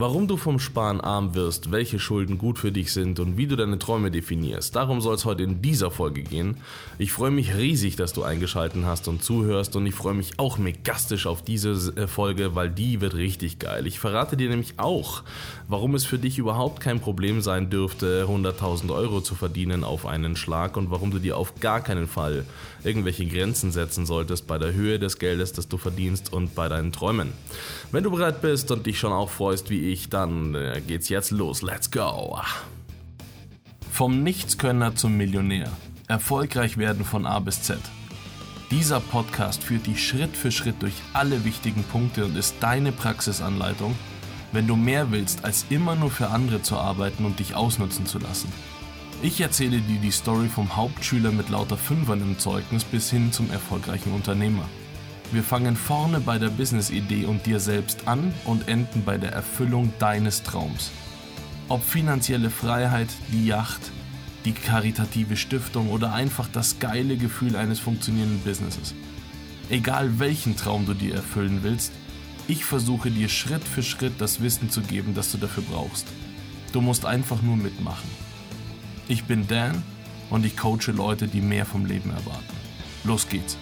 Warum du vom Sparen arm wirst, welche Schulden gut für dich sind und wie du deine Träume definierst, darum soll es heute in dieser Folge gehen. Ich freue mich riesig, dass du eingeschaltet hast und zuhörst und ich freue mich auch megastisch auf diese äh, Folge, weil die wird richtig geil. Ich verrate dir nämlich auch, warum es für dich überhaupt kein Problem sein dürfte, 100.000 Euro zu verdienen auf einen Schlag und warum du dir auf gar keinen Fall irgendwelche Grenzen setzen solltest bei der Höhe des Geldes, das du verdienst und bei deinen Träumen. Wenn du bereit bist und dich schon auch freust wie ich, dann äh, geht's jetzt los. Let's go! Vom Nichtskönner zum Millionär. Erfolgreich werden von A bis Z. Dieser Podcast führt dich Schritt für Schritt durch alle wichtigen Punkte und ist deine Praxisanleitung, wenn du mehr willst, als immer nur für andere zu arbeiten und dich ausnutzen zu lassen. Ich erzähle dir die Story vom Hauptschüler mit lauter Fünfern im Zeugnis bis hin zum erfolgreichen Unternehmer. Wir fangen vorne bei der Business-Idee und dir selbst an und enden bei der Erfüllung deines Traums. Ob finanzielle Freiheit, die Yacht, die karitative Stiftung oder einfach das geile Gefühl eines funktionierenden Businesses. Egal welchen Traum du dir erfüllen willst, ich versuche dir Schritt für Schritt das Wissen zu geben, das du dafür brauchst. Du musst einfach nur mitmachen. Ich bin Dan und ich coache Leute, die mehr vom Leben erwarten. Los geht's!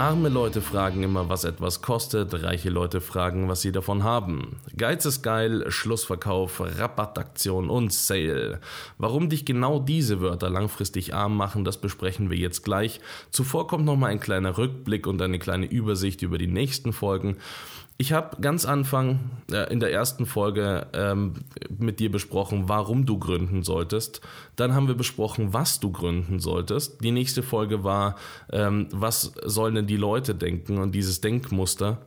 Arme Leute fragen immer, was etwas kostet, reiche Leute fragen, was sie davon haben. Geiz ist geil, Schlussverkauf, Rabattaktion und Sale. Warum dich genau diese Wörter langfristig arm machen, das besprechen wir jetzt gleich. Zuvor kommt nochmal ein kleiner Rückblick und eine kleine Übersicht über die nächsten Folgen. Ich habe ganz Anfang äh, in der ersten Folge ähm, mit dir besprochen, warum du gründen solltest. Dann haben wir besprochen, was du gründen solltest. Die nächste Folge war, ähm, was sollen denn die Leute denken und dieses Denkmuster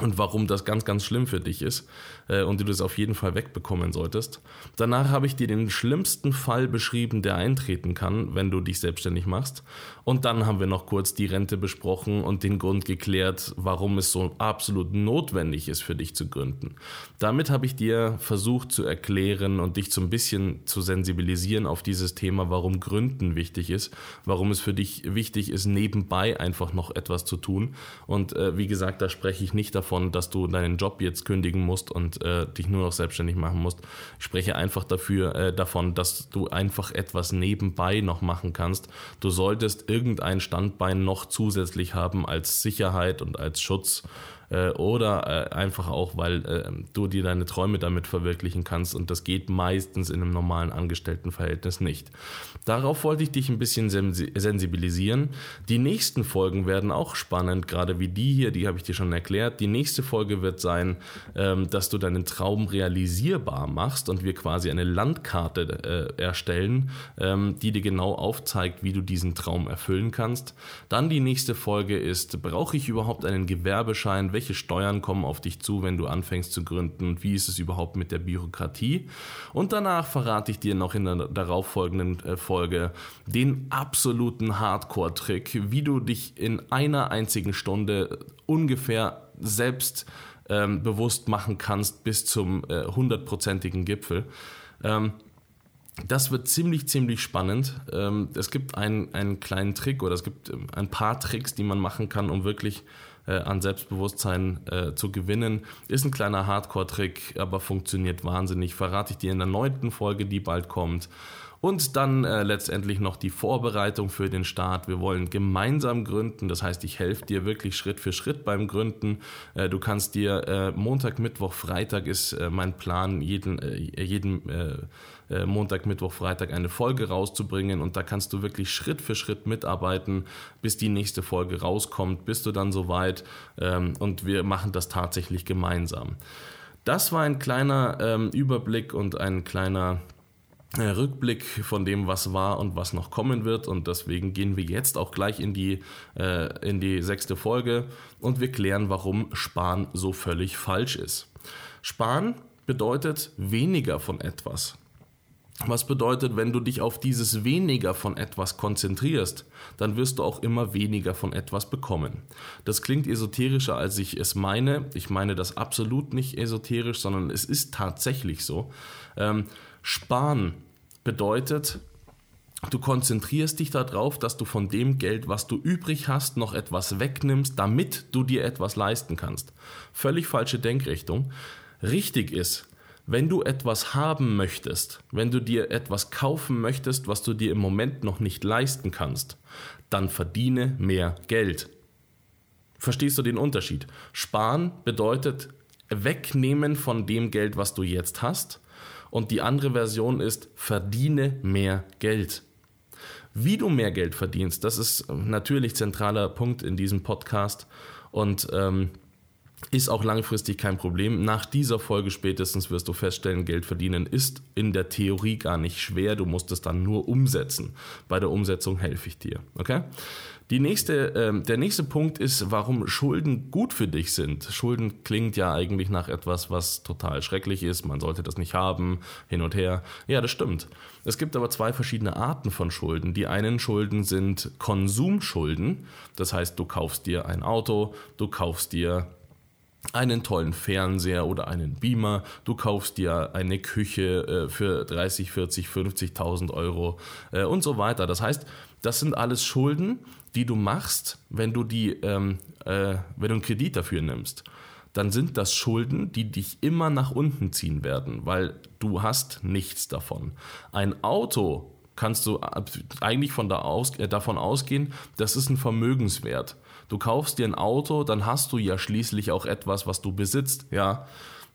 und warum das ganz, ganz schlimm für dich ist äh, und du das auf jeden Fall wegbekommen solltest. Danach habe ich dir den schlimmsten Fall beschrieben, der eintreten kann, wenn du dich selbstständig machst. Und dann haben wir noch kurz die Rente besprochen und den Grund geklärt, warum es so absolut notwendig ist für dich zu gründen. Damit habe ich dir versucht zu erklären und dich so ein bisschen zu sensibilisieren auf dieses Thema, warum Gründen wichtig ist, warum es für dich wichtig ist, nebenbei einfach noch etwas zu tun. Und äh, wie gesagt, da spreche ich nicht davon, dass du deinen Job jetzt kündigen musst und äh, dich nur noch selbstständig machen musst. Ich spreche einfach dafür, äh, davon, dass du einfach etwas nebenbei noch machen kannst. Du solltest irgendein Standbein noch zusätzlich haben als Sicherheit und als Schutz äh, oder äh, einfach auch, weil äh, du dir deine Träume damit verwirklichen kannst und das geht meistens in einem normalen Angestelltenverhältnis nicht. Darauf wollte ich dich ein bisschen sensibilisieren. Die nächsten Folgen werden auch spannend, gerade wie die hier, die habe ich dir schon erklärt. Die nächste Folge wird sein, ähm, dass du deinen Traum realisierbar machst und wir quasi eine Landkarte äh, erstellen, ähm, die dir genau aufzeigt, wie du diesen Traum erfüllen kannst. Dann die nächste Folge ist, brauche ich überhaupt einen Gewerbeschein? Welche Steuern kommen auf dich zu, wenn du anfängst zu gründen und wie ist es überhaupt mit der Bürokratie. Und danach verrate ich dir noch in der darauffolgenden äh, Folge den absoluten Hardcore-Trick, wie du dich in einer einzigen Stunde ungefähr selbst ähm, bewusst machen kannst bis zum äh, hundertprozentigen äh, Gipfel. Ähm, das wird ziemlich, ziemlich spannend. Ähm, es gibt einen, einen kleinen Trick oder es gibt ähm, ein paar Tricks, die man machen kann, um wirklich äh, an Selbstbewusstsein äh, zu gewinnen. Ist ein kleiner Hardcore-Trick, aber funktioniert wahnsinnig. Verrate ich dir in der neunten Folge, die bald kommt. Und dann äh, letztendlich noch die Vorbereitung für den Start. Wir wollen gemeinsam gründen. Das heißt, ich helfe dir wirklich Schritt für Schritt beim Gründen. Äh, du kannst dir äh, Montag, Mittwoch, Freitag ist äh, mein Plan, jeden, äh, jeden äh, Montag, Mittwoch, Freitag eine Folge rauszubringen. Und da kannst du wirklich Schritt für Schritt mitarbeiten, bis die nächste Folge rauskommt. Bist du dann soweit ähm, und wir machen das tatsächlich gemeinsam. Das war ein kleiner ähm, Überblick und ein kleiner äh, Rückblick von dem, was war und was noch kommen wird. Und deswegen gehen wir jetzt auch gleich in die, äh, in die sechste Folge und wir klären, warum Sparen so völlig falsch ist. Sparen bedeutet weniger von etwas. Was bedeutet, wenn du dich auf dieses weniger von etwas konzentrierst, dann wirst du auch immer weniger von etwas bekommen. Das klingt esoterischer, als ich es meine. Ich meine das absolut nicht esoterisch, sondern es ist tatsächlich so. Ähm, Sparen bedeutet, du konzentrierst dich darauf, dass du von dem Geld, was du übrig hast, noch etwas wegnimmst, damit du dir etwas leisten kannst. Völlig falsche Denkrichtung. Richtig ist, wenn du etwas haben möchtest, wenn du dir etwas kaufen möchtest, was du dir im Moment noch nicht leisten kannst, dann verdiene mehr Geld. Verstehst du den Unterschied? Sparen bedeutet wegnehmen von dem Geld, was du jetzt hast. Und die andere Version ist, verdiene mehr Geld. Wie du mehr Geld verdienst, das ist natürlich zentraler Punkt in diesem Podcast. Und ähm, ist auch langfristig kein Problem. Nach dieser Folge spätestens wirst du feststellen, Geld verdienen ist in der Theorie gar nicht schwer. Du musst es dann nur umsetzen. Bei der Umsetzung helfe ich dir. Okay? Die nächste, äh, der nächste Punkt ist, warum Schulden gut für dich sind. Schulden klingt ja eigentlich nach etwas, was total schrecklich ist. Man sollte das nicht haben, hin und her. Ja, das stimmt. Es gibt aber zwei verschiedene Arten von Schulden. Die einen Schulden sind Konsumschulden. Das heißt, du kaufst dir ein Auto, du kaufst dir einen tollen Fernseher oder einen Beamer, du kaufst dir eine Küche äh, für 30, 40, 50.000 Euro äh, und so weiter. Das heißt, das sind alles Schulden, die du machst, wenn du die, ähm, äh, wenn du einen Kredit dafür nimmst. Dann sind das Schulden, die dich immer nach unten ziehen werden, weil du hast nichts davon. Ein Auto kannst du eigentlich von da aus, äh, davon ausgehen, das ist ein Vermögenswert. Du kaufst dir ein Auto, dann hast du ja schließlich auch etwas, was du besitzt, ja.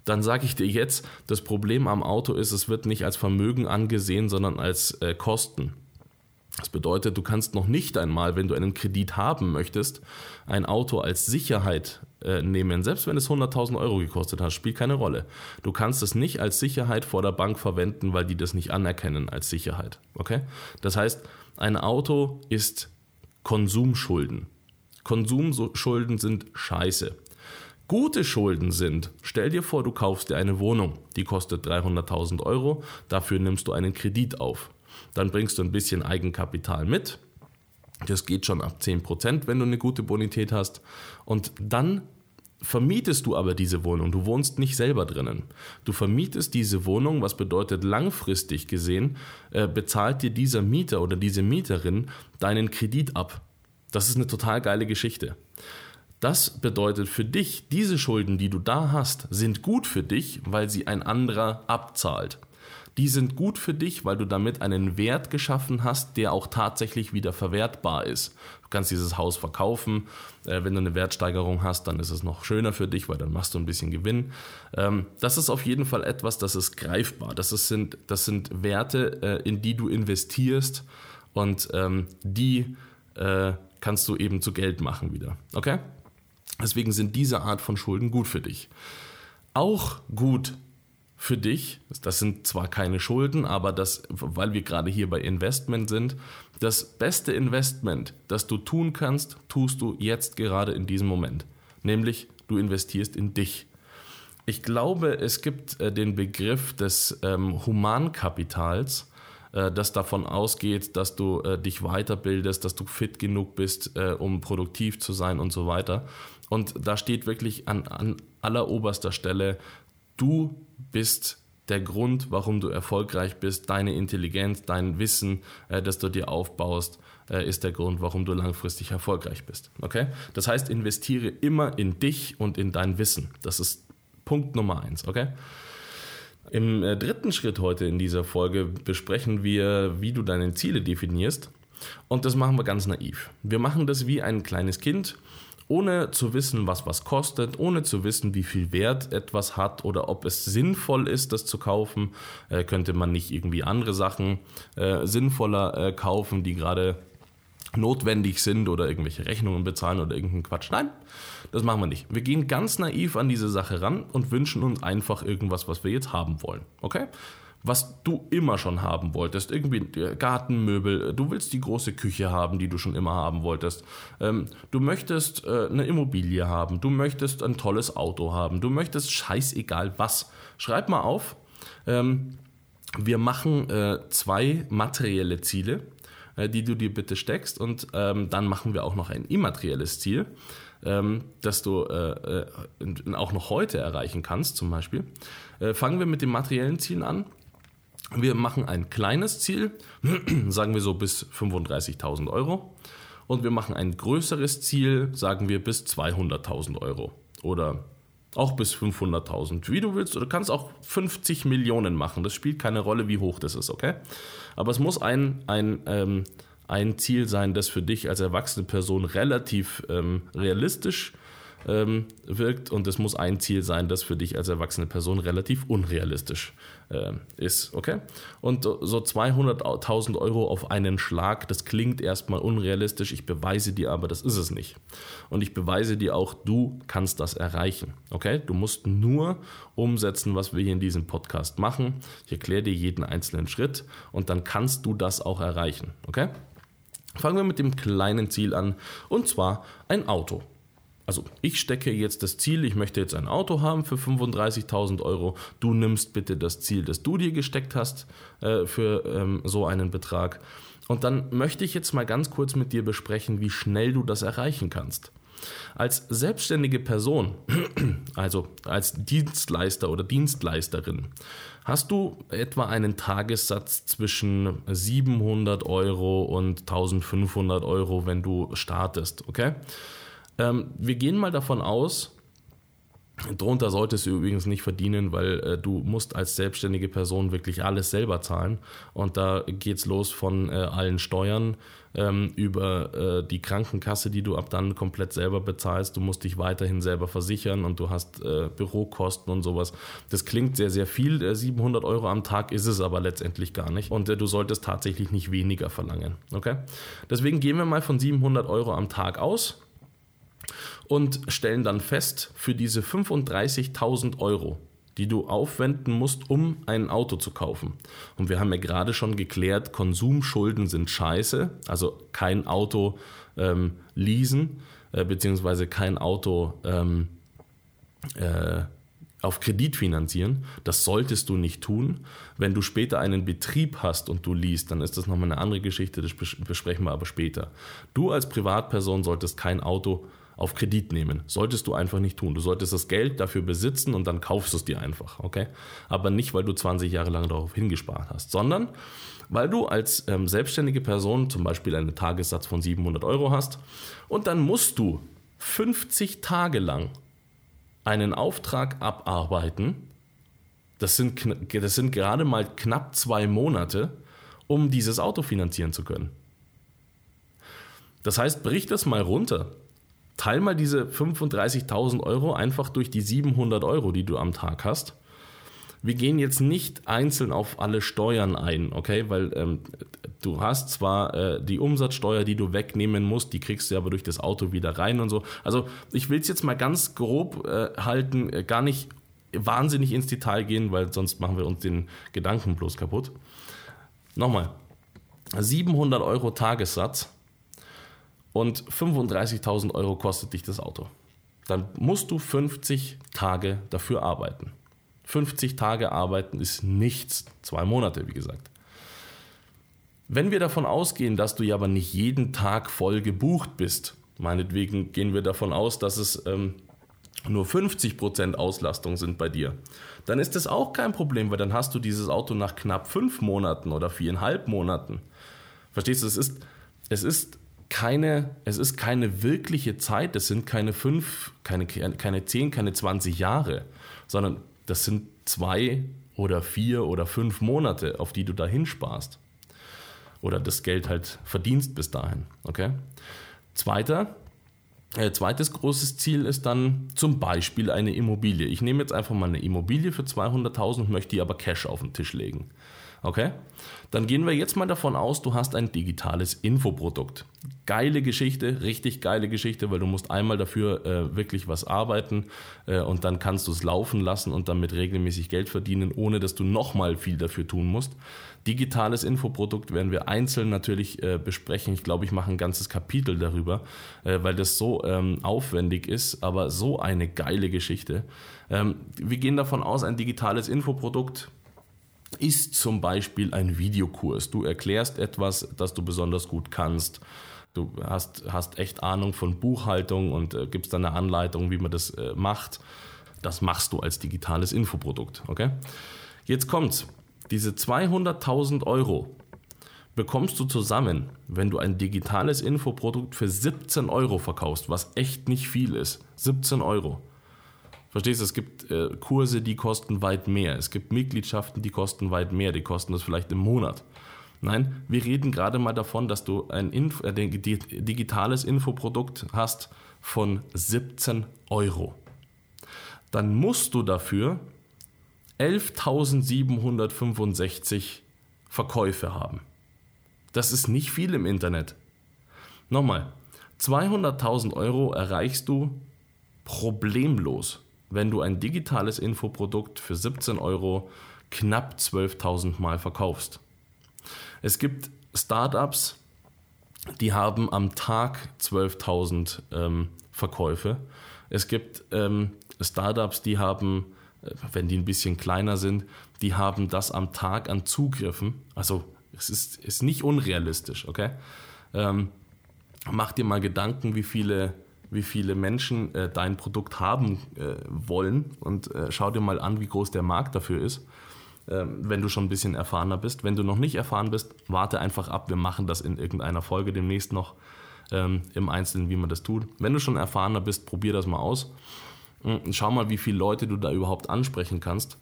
Dann sage ich dir jetzt, das Problem am Auto ist, es wird nicht als Vermögen angesehen, sondern als äh, Kosten. Das bedeutet, du kannst noch nicht einmal, wenn du einen Kredit haben möchtest, ein Auto als Sicherheit äh, nehmen. Selbst wenn es 100.000 Euro gekostet hat, spielt keine Rolle. Du kannst es nicht als Sicherheit vor der Bank verwenden, weil die das nicht anerkennen als Sicherheit. Okay? Das heißt, ein Auto ist Konsumschulden. Konsumschulden sind scheiße. Gute Schulden sind, stell dir vor, du kaufst dir eine Wohnung, die kostet 300.000 Euro, dafür nimmst du einen Kredit auf. Dann bringst du ein bisschen Eigenkapital mit. Das geht schon ab 10%, wenn du eine gute Bonität hast. Und dann vermietest du aber diese Wohnung. Du wohnst nicht selber drinnen. Du vermietest diese Wohnung, was bedeutet langfristig gesehen, äh, bezahlt dir dieser Mieter oder diese Mieterin deinen Kredit ab. Das ist eine total geile Geschichte. Das bedeutet für dich, diese Schulden, die du da hast, sind gut für dich, weil sie ein anderer abzahlt. Die sind gut für dich, weil du damit einen Wert geschaffen hast, der auch tatsächlich wieder verwertbar ist. Du kannst dieses Haus verkaufen. Äh, wenn du eine Wertsteigerung hast, dann ist es noch schöner für dich, weil dann machst du ein bisschen Gewinn. Ähm, das ist auf jeden Fall etwas, das ist greifbar. Das, sind, das sind Werte, äh, in die du investierst und ähm, die äh, kannst du eben zu Geld machen wieder. Okay? Deswegen sind diese Art von Schulden gut für dich. Auch gut für dich, das sind zwar keine Schulden, aber das, weil wir gerade hier bei Investment sind, das beste Investment, das du tun kannst, tust du jetzt gerade in diesem Moment. Nämlich, du investierst in dich. Ich glaube, es gibt äh, den Begriff des ähm, Humankapitals, äh, das davon ausgeht, dass du äh, dich weiterbildest, dass du fit genug bist, äh, um produktiv zu sein und so weiter. Und da steht wirklich an, an alleroberster Stelle, du bist der Grund, warum du erfolgreich bist, deine Intelligenz, dein Wissen, äh, das du dir aufbaust, äh, ist der Grund, warum du langfristig erfolgreich bist. Okay? Das heißt, investiere immer in dich und in dein Wissen. Das ist Punkt Nummer eins. Okay? Im äh, dritten Schritt heute in dieser Folge besprechen wir, wie du deine Ziele definierst. Und das machen wir ganz naiv. Wir machen das wie ein kleines Kind, ohne zu wissen, was was kostet, ohne zu wissen, wie viel Wert etwas hat oder ob es sinnvoll ist, das zu kaufen. Äh, könnte man nicht irgendwie andere Sachen äh, sinnvoller äh, kaufen, die gerade notwendig sind oder irgendwelche Rechnungen bezahlen oder irgendeinen Quatsch. Nein, das machen wir nicht. Wir gehen ganz naiv an diese Sache ran und wünschen uns einfach irgendwas, was wir jetzt haben wollen. Okay? Was du immer schon haben wolltest, irgendwie Gartenmöbel, du willst die große Küche haben, die du schon immer haben wolltest. Ähm, du möchtest äh, eine Immobilie haben, du möchtest ein tolles Auto haben, du möchtest scheißegal was. Schreib mal auf. Ähm, wir machen äh, zwei materielle Ziele äh, die du dir bitte steckst. Und ähm, dann machen wir auch noch ein immaterielles Ziel, ähm, das du äh, äh, auch noch heute erreichen kannst, zum Beispiel. Äh, fangen wir mit den materiellen Zielen an. Wir machen ein kleines Ziel, sagen wir so bis 35.000 Euro. Und wir machen ein größeres Ziel, sagen wir bis 200.000 Euro. Oder Auch bis 500.000, wie du willst. Oder du kannst auch 50 Millionen machen. Das spielt keine Rolle, wie hoch das ist, okay? Aber es muss ein, ein, ähm, ein Ziel sein, das für dich als erwachsene Person relativ ähm, realistisch ist ähm, wirkt und es muss ein Ziel sein, das für dich als erwachsene Person relativ unrealistisch äh, ist, okay? Und so 200.000 Euro auf einen Schlag, das klingt erstmal unrealistisch, ich beweise dir aber, das ist es nicht. Und ich beweise dir auch, du kannst das erreichen, okay? Du musst nur umsetzen, was wir hier in diesem Podcast machen. Ich erkläre dir jeden einzelnen Schritt und dann kannst du das auch erreichen, okay? Fangen wir mit dem kleinen Ziel an und zwar ein Auto. Also ich stecke jetzt das Ziel, ich möchte jetzt ein Auto haben für 35.000 Euro. Du nimmst bitte das Ziel, das du dir gesteckt hast äh, für ähm, so einen Betrag. Und dann möchte ich jetzt mal ganz kurz mit dir besprechen, wie schnell du das erreichen kannst. Als selbstständige Person, also als Dienstleister oder Dienstleisterin, hast du etwa einen Tagessatz zwischen 700 Euro und 1500 Euro, wenn du startest, okay? Ähm, wir gehen mal davon aus, Darunter solltest du übrigens nicht verdienen, weil äh, du musst als selbstständige Person wirklich alles selber zahlen. Und da geht es los von äh, allen Steuern ähm, über äh, die Krankenkasse, die du ab dann komplett selber bezahlst. Du musst dich weiterhin selber versichern und du hast äh, Bürokosten und sowas. Das klingt sehr, sehr viel. 700 äh, Euro am Tag ist es aber letztendlich gar nicht. Und äh, du solltest tatsächlich nicht weniger verlangen. Okay? Deswegen gehen wir mal von 700 Euro am Tag aus und stellen dann fest, für diese 35.000 Euro, die du aufwenden musst, um ein Auto zu kaufen. Und wir haben ja gerade schon geklärt, Konsumschulden sind scheiße, also kein Auto ähm, leasen, äh, beziehungsweise kein Auto ähm, äh, auf Kredit finanzieren. Das solltest du nicht tun. Wenn du später einen Betrieb hast und du liest, dann ist das nochmal eine andere Geschichte, das besprechen wir aber später. Du als Privatperson solltest kein Auto auf Kredit nehmen. Solltest du einfach nicht tun. Du solltest das Geld dafür besitzen und dann kaufst du es dir einfach, okay? Aber nicht, weil du 20 Jahre lang darauf hingespart hast, sondern weil du als ähm, selbstständige Person zum Beispiel einen Tagessatz von 700 Euro hast und dann musst du 50 Tage lang einen Auftrag abarbeiten. Das sind, das sind gerade mal knapp zwei Monate, um dieses Auto finanzieren zu können. Das heißt, brich das mal runter teil mal diese 35.000 Euro einfach durch die 700 Euro, die du am Tag hast. Wir gehen jetzt nicht einzeln auf alle Steuern ein, okay? Weil ähm, du hast zwar äh, die Umsatzsteuer, die du wegnehmen musst, die kriegst du aber durch das Auto wieder rein und so. Also ich will es jetzt mal ganz grob äh, halten, äh, gar nicht wahnsinnig ins Detail gehen, weil sonst machen wir uns den Gedanken bloß kaputt. Nochmal, 700 Euro Tagessatz und 35.000 Euro kostet dich das Auto. Dann musst du 50 Tage dafür arbeiten. 50 Tage arbeiten ist nichts. Zwei Monate, wie gesagt. Wenn wir davon ausgehen, dass du ja aber nicht jeden Tag voll gebucht bist, meinetwegen gehen wir davon aus, dass es ähm, nur 50% Auslastung sind bei dir, dann ist das auch kein Problem, weil dann hast du dieses Auto nach knapp fünf Monaten oder viereinhalb Monaten. Verstehst du, es ist, es ist keine, es ist keine wirkliche Zeit, das sind keine fünf, keine, keine zehn, keine 20 Jahre, sondern das sind zwei oder vier oder fünf Monate, auf die du dahin sparst. Oder das Geld halt verdienst bis dahin. Okay? Zweiter, äh, zweites großes Ziel ist dann zum Beispiel eine Immobilie. Ich nehme jetzt einfach mal eine Immobilie für 200.000, möchte die aber Cash auf den Tisch legen. Okay? Dann gehen wir jetzt mal davon aus, du hast ein digitales Infoprodukt. Geile Geschichte, richtig geile Geschichte, weil du musst einmal dafür äh, wirklich was arbeiten äh, und dann kannst du es laufen lassen und damit regelmäßig Geld verdienen, ohne dass du nochmal viel dafür tun musst. Digitales Infoprodukt werden wir einzeln natürlich äh, besprechen. Ich glaube, ich mache ein ganzes Kapitel darüber, äh, weil das so ähm, aufwendig ist, aber so eine geile Geschichte. Ähm, wir gehen davon aus, ein digitales Infoprodukt ist zum Beispiel ein Videokurs. Du erklärst etwas, das du besonders gut kannst. Du hast, hast echt Ahnung von Buchhaltung und äh, gibst dann eine Anleitung, wie man das äh, macht. Das machst du als digitales Infoprodukt. Okay? Jetzt kommt's. Diese 200.000 Euro bekommst du zusammen, wenn du ein digitales Infoprodukt für 17 Euro verkaufst, was echt nicht viel ist. 17 Euro. Verstehst du, es gibt äh, Kurse, die kosten weit mehr. Es gibt Mitgliedschaften, die kosten weit mehr. Die kosten das vielleicht im Monat. Nein, wir reden gerade mal davon, dass du ein Info, äh, digitales Infoprodukt hast von 17 Euro. Dann musst du dafür 11.765 Verkäufe haben. Das ist nicht viel im Internet. Nochmal, 200.000 Euro erreichst du problemlos, wenn du ein digitales Infoprodukt für 17 Euro knapp 12.000 Mal verkaufst. Es gibt Startups, die haben am Tag 12.000 ähm, Verkäufe. Es gibt ähm, Startups, die haben, äh, wenn die ein bisschen kleiner sind, die haben das am Tag an Zugriffen. Also es ist, ist nicht unrealistisch, okay? Ähm, mach dir mal Gedanken, wie viele, wie viele Menschen äh, dein Produkt haben äh, wollen und äh, schau dir mal an, wie groß der Markt dafür ist, ähm, wenn du schon ein bisschen erfahrener bist. Wenn du noch nicht erfahren bist, warte einfach ab. Wir machen das in irgendeiner Folge demnächst noch ähm, im Einzelnen, wie man das tut. Wenn du schon erfahrener bist, probier das mal aus. Und schau mal, wie viele Leute du da überhaupt ansprechen kannst.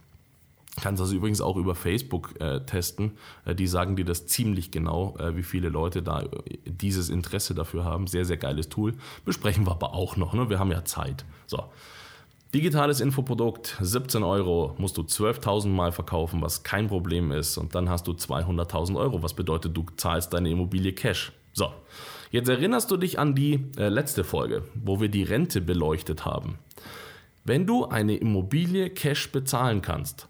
Kannst das übrigens auch über Facebook äh, testen. Äh, die sagen dir das ziemlich genau, äh, wie viele Leute da äh, dieses Interesse dafür haben. Sehr, sehr geiles Tool. Besprechen wir aber auch noch. Ne? Wir haben ja Zeit. So. Digitales Infoprodukt, 17 Euro, musst du 12.000 Mal verkaufen, was kein Problem ist. Und dann hast du 200.000 Euro, was bedeutet, du zahlst deine Immobilie Cash. So, jetzt erinnerst du dich an die äh, letzte Folge, wo wir die Rente beleuchtet haben. Wenn du eine Immobilie Cash bezahlen kannst,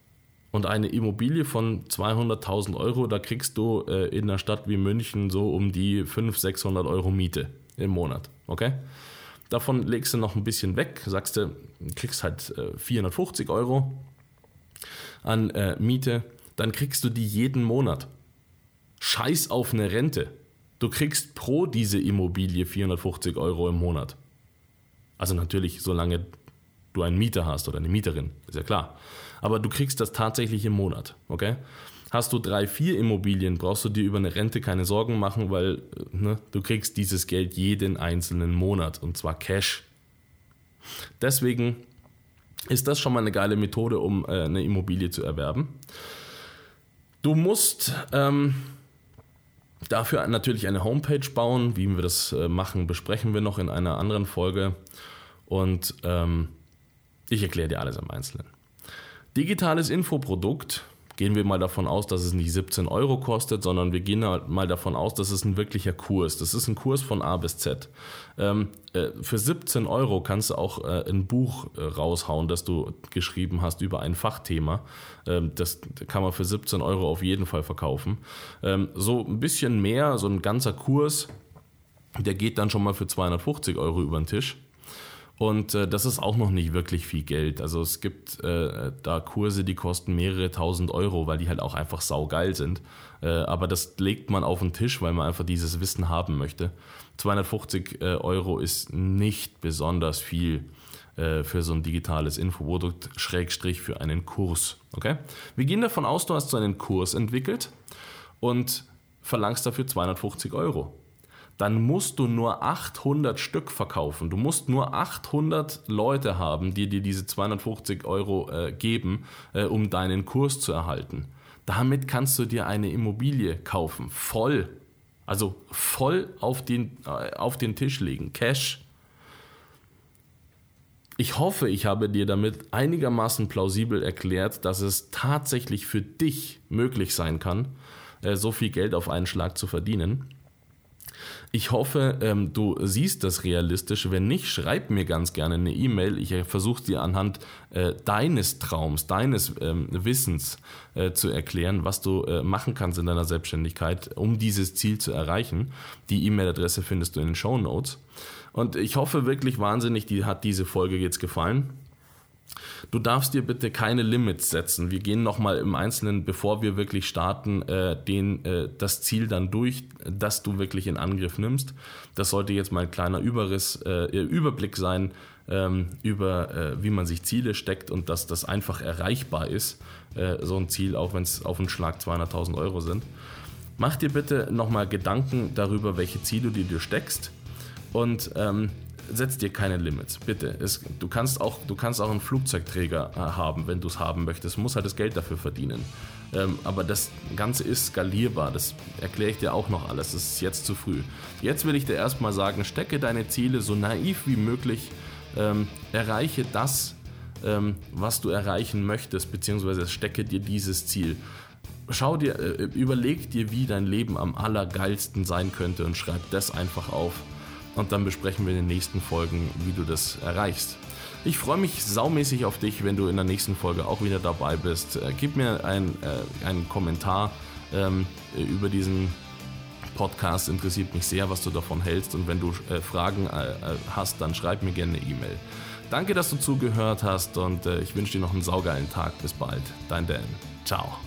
und eine Immobilie von 200.000 Euro, da kriegst du äh, in einer Stadt wie München so um die 500, 600 Euro Miete im Monat. Okay? Davon legst du noch ein bisschen weg, sagst du, kriegst halt äh, 450 Euro an äh, Miete, dann kriegst du die jeden Monat. Scheiß auf eine Rente. Du kriegst pro diese Immobilie 450 Euro im Monat. Also natürlich, solange du einen Mieter hast oder eine Mieterin, ist ja klar aber du kriegst das tatsächlich im Monat, okay? Hast du drei, vier Immobilien, brauchst du dir über eine Rente keine Sorgen machen, weil ne, du kriegst dieses Geld jeden einzelnen Monat und zwar Cash. Deswegen ist das schon mal eine geile Methode, um äh, eine Immobilie zu erwerben. Du musst ähm, dafür natürlich eine Homepage bauen. Wie wir das äh, machen, besprechen wir noch in einer anderen Folge. Und ähm, ich erkläre dir alles im Einzelnen. Digitales Infoprodukt, gehen wir mal davon aus, dass es nicht 17 Euro kostet, sondern wir gehen mal davon aus, dass es ein wirklicher Kurs. Das ist ein Kurs von A bis Z. Ähm, äh, für 17 Euro kannst du auch äh, ein Buch äh, raushauen, das du geschrieben hast über ein Fachthema. Ähm, das kann man für 17 Euro auf jeden Fall verkaufen. Ähm, so ein bisschen mehr, so ein ganzer Kurs, der geht dann schon mal für 250 Euro über den Tisch. Und äh, das ist auch noch nicht wirklich viel Geld. Also es gibt äh, da Kurse, die kosten mehrere tausend Euro, weil die halt auch einfach saugeil sind. Äh, aber das legt man auf den Tisch, weil man einfach dieses Wissen haben möchte. 250 äh, Euro ist nicht besonders viel äh, für so ein digitales Infoprodukt, Schrägstrich für einen Kurs. Okay? Wir gehen davon aus, du hast so einen Kurs entwickelt und verlangst dafür 250 Euro dann musst du nur 800 Stück verkaufen. Du musst nur 800 Leute haben, die dir diese 250 Euro äh, geben, äh, um deinen Kurs zu erhalten. Damit kannst du dir eine Immobilie kaufen, voll. Also voll auf den, äh, auf den Tisch legen, Cash. Ich hoffe, ich habe dir damit einigermaßen plausibel erklärt, dass es tatsächlich für dich möglich sein kann, äh, so viel Geld auf einen Schlag zu verdienen. Ich hoffe, ähm, du siehst das realistisch. Wenn nicht, schreib mir ganz gerne eine E-Mail. Ich versuche dir anhand äh, deines Traums, deines ähm, Wissens äh, zu erklären, was du äh, machen kannst in deiner Selbstständigkeit, um dieses Ziel zu erreichen. Die E-Mail-Adresse findest du in den Show Notes. Und ich hoffe wirklich wahnsinnig, die hat diese Folge jetzt gefallen. Du darfst dir bitte keine Limits setzen. Wir gehen nochmal im Einzelnen, bevor wir wirklich starten, äh, den, äh, das Ziel dann durch, das du wirklich in Angriff nimmst. Das sollte jetzt mal ein kleiner Überriss, äh, Überblick sein ähm, über, äh, wie man sich Ziele steckt und dass das einfach erreichbar ist, äh, so ein Ziel, auch wenn es auf einen Schlag 200.000 Euro sind. Mach dir bitte nochmal Gedanken darüber, welche Ziele du dir steckst und ähm, setz dir keine Limits, bitte. Es, du, kannst auch, du kannst auch einen Flugzeugträger äh, haben, wenn du es haben möchtest. Du musst halt das Geld dafür verdienen. Ähm, aber das Ganze ist skalierbar. Das erkläre ich dir auch noch alles. Das ist jetzt zu früh. Jetzt will ich dir erstmal sagen, stecke deine Ziele so naiv wie möglich. Ähm, erreiche das, ähm, was du erreichen möchtest, beziehungsweise stecke dir dieses Ziel. Schau dir, äh, überleg dir, wie dein Leben am allergeilsten sein könnte und schreib das einfach auf und dann besprechen wir in den nächsten Folgen, wie du das erreichst. Ich freue mich saumäßig auf dich, wenn du in der nächsten Folge auch wieder dabei bist. Äh, gib mir ein, äh, einen Kommentar ähm, über diesen Podcast. Interessiert mich sehr, was du davon hältst. Und wenn du äh, Fragen äh, äh hast, dann schreib mir gerne eine E-Mail. Danke, dass du zugehört hast und äh, ich wünsche dir noch einen saugeilen Tag. Bis bald. Dein Dan. Ciao.